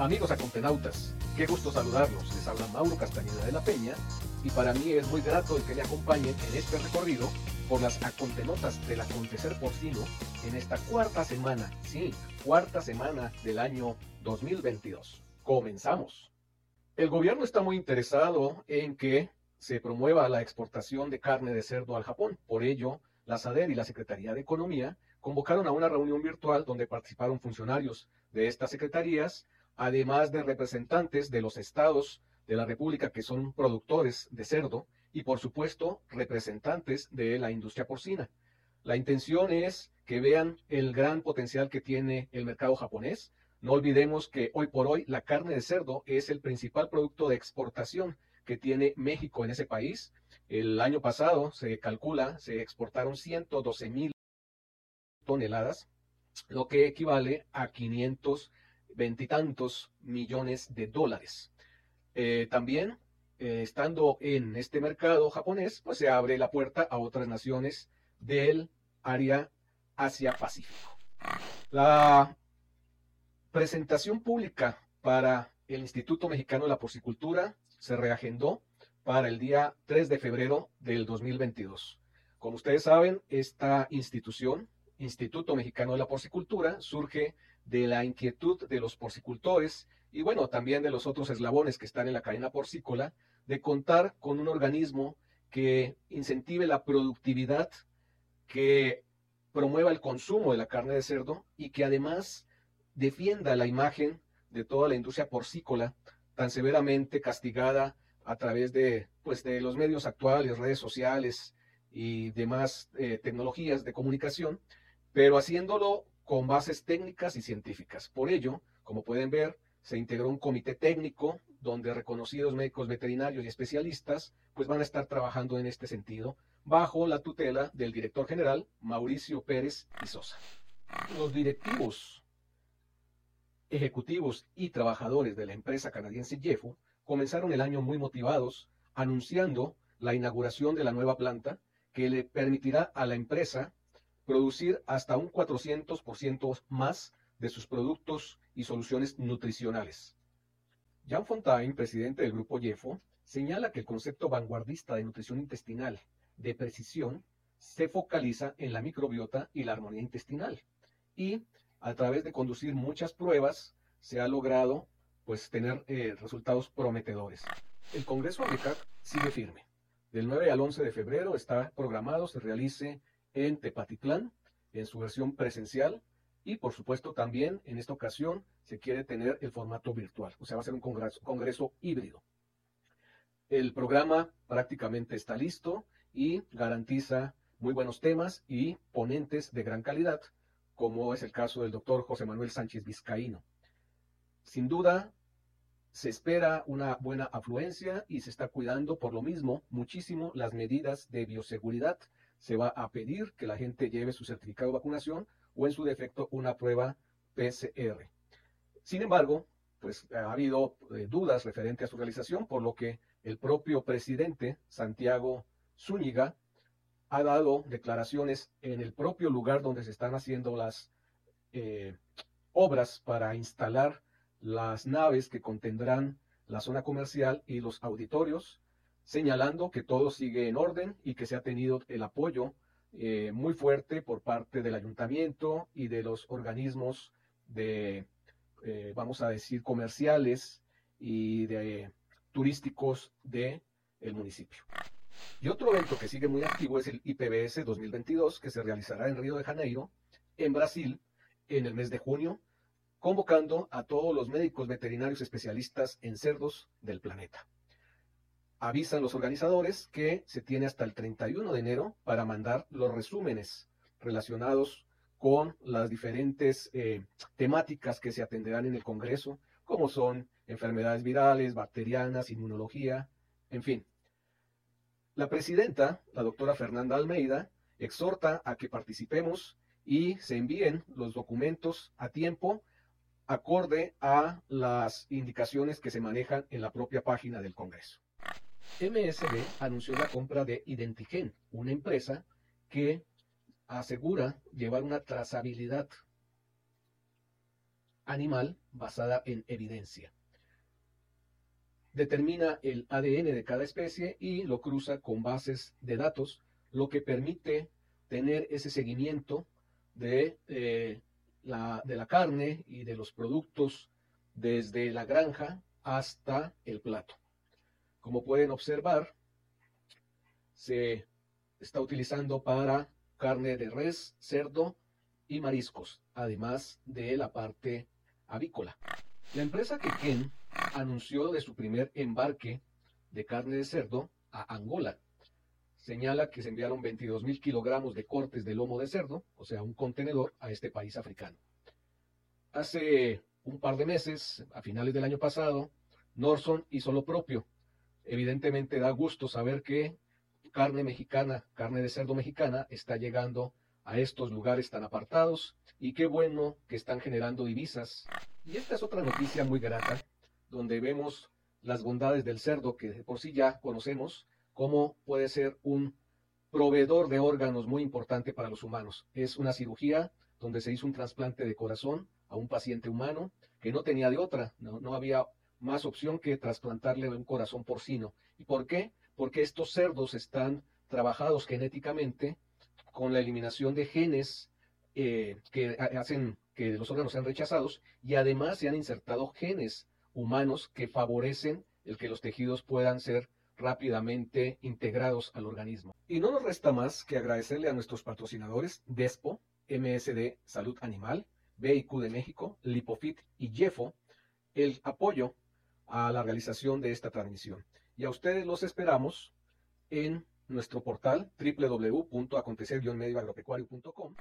Amigos acontenautas, qué gusto saludarlos. Les habla Mauro Castañeda de la Peña y para mí es muy grato el que me acompañen en este recorrido por las acontenotas del acontecer porcino en esta cuarta semana, sí, cuarta semana del año 2022. Comenzamos. El gobierno está muy interesado en que se promueva la exportación de carne de cerdo al Japón. Por ello, la SADER y la Secretaría de Economía convocaron a una reunión virtual donde participaron funcionarios de estas secretarías, además de representantes de los estados de la República que son productores de cerdo y, por supuesto, representantes de la industria porcina. La intención es que vean el gran potencial que tiene el mercado japonés. No olvidemos que hoy por hoy la carne de cerdo es el principal producto de exportación que tiene México en ese país. El año pasado se calcula, se exportaron 112 mil toneladas, lo que equivale a 500 veintitantos millones de dólares. Eh, también, eh, estando en este mercado japonés, pues se abre la puerta a otras naciones del área Asia-Pacífico. La presentación pública para el Instituto Mexicano de la Porcicultura se reagendó para el día 3 de febrero del 2022. Como ustedes saben, esta institución, Instituto Mexicano de la Porcicultura, surge de la inquietud de los porcicultores y bueno, también de los otros eslabones que están en la cadena porcícola, de contar con un organismo que incentive la productividad, que promueva el consumo de la carne de cerdo y que además defienda la imagen de toda la industria porcícola tan severamente castigada a través de, pues, de los medios actuales, redes sociales y demás eh, tecnologías de comunicación, pero haciéndolo con bases técnicas y científicas. Por ello, como pueden ver, se integró un comité técnico donde reconocidos médicos veterinarios y especialistas pues van a estar trabajando en este sentido bajo la tutela del director general Mauricio Pérez y Sosa. Los directivos, ejecutivos y trabajadores de la empresa canadiense Jeffo comenzaron el año muy motivados anunciando la inauguración de la nueva planta que le permitirá a la empresa producir hasta un 400% más de sus productos y soluciones nutricionales. Jean Fontaine, presidente del grupo Jeffo, señala que el concepto vanguardista de nutrición intestinal de precisión se focaliza en la microbiota y la armonía intestinal. Y a través de conducir muchas pruebas se ha logrado pues tener eh, resultados prometedores. El Congreso AMECAC sigue firme. Del 9 al 11 de febrero está programado se realice en Tepatitlán, en su versión presencial, y por supuesto también en esta ocasión se quiere tener el formato virtual, o sea, va a ser un congreso, congreso híbrido. El programa prácticamente está listo y garantiza muy buenos temas y ponentes de gran calidad, como es el caso del doctor José Manuel Sánchez Vizcaíno. Sin duda, se espera una buena afluencia y se está cuidando por lo mismo muchísimo las medidas de bioseguridad se va a pedir que la gente lleve su certificado de vacunación o en su defecto una prueba PCR. Sin embargo, pues ha habido eh, dudas referente a su realización, por lo que el propio presidente Santiago Zúñiga ha dado declaraciones en el propio lugar donde se están haciendo las eh, obras para instalar las naves que contendrán la zona comercial y los auditorios señalando que todo sigue en orden y que se ha tenido el apoyo eh, muy fuerte por parte del ayuntamiento y de los organismos de, eh, vamos a decir, comerciales y de turísticos del el municipio. Y otro evento que sigue muy activo es el IPBS 2022, que se realizará en Río de Janeiro, en Brasil, en el mes de junio, convocando a todos los médicos veterinarios especialistas en cerdos del planeta avisan los organizadores que se tiene hasta el 31 de enero para mandar los resúmenes relacionados con las diferentes eh, temáticas que se atenderán en el Congreso, como son enfermedades virales, bacterianas, inmunología, en fin. La presidenta, la doctora Fernanda Almeida, exhorta a que participemos y se envíen los documentos a tiempo acorde a las indicaciones que se manejan en la propia página del Congreso. MSD anunció la compra de Identigen, una empresa que asegura llevar una trazabilidad animal basada en evidencia. Determina el ADN de cada especie y lo cruza con bases de datos, lo que permite tener ese seguimiento de, eh, la carne y de los productos desde la granja hasta el plato. Como pueden observar, se está utilizando para carne de res, cerdo y mariscos, además de la parte avícola. La empresa Quequén anunció de su primer embarque de carne de cerdo a Angola. Señala que se enviaron 22 mil kilogramos de cortes de lomo de cerdo, o sea, un contenedor, a este país africano. Hace un par de meses, a finales del año pasado, Norson hizo lo propio. Evidentemente da gusto saber que carne mexicana, carne de cerdo mexicana, está llegando a estos lugares tan apartados y qué bueno que están generando divisas. Y esta es otra noticia muy grata, donde vemos las bondades del cerdo que por sí ya conocemos, cómo puede ser un proveedor de órganos muy importante para los humanos. Es una cirugía donde se hizo un trasplante de corazón a un paciente humano que no tenía de otra, no, no había más opción que trasplantarle un corazón porcino. ¿Y por qué? Porque estos cerdos están trabajados genéticamente con la eliminación de genes eh, que hacen que los órganos sean rechazados y además se han insertado genes humanos que favorecen el que los tejidos puedan ser rápidamente integrados al organismo. Y no nos resta más que agradecerle a nuestros patrocinadores Despo, MSD Salud Animal, BIQ de México, Lipofit y Jeffo el apoyo a la realización de esta transmisión. Y a ustedes los esperamos en nuestro portal www.acontecer-medioagropecuario.com